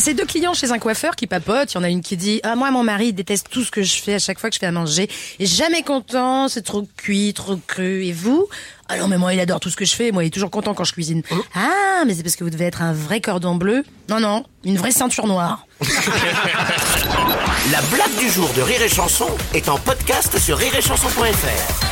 C'est deux clients chez un coiffeur qui papotent. Il y en a une qui dit Ah, moi, mon mari déteste tout ce que je fais à chaque fois que je fais à manger. Il est jamais content, c'est trop cuit, trop cru. Et vous? Ah non, mais moi, il adore tout ce que je fais. Moi, il est toujours content quand je cuisine. Ah, mais c'est parce que vous devez être un vrai cordon bleu. Non, non, une vraie ceinture noire. La blague du jour de Rire et Chanson est en podcast sur rireetchanson.fr.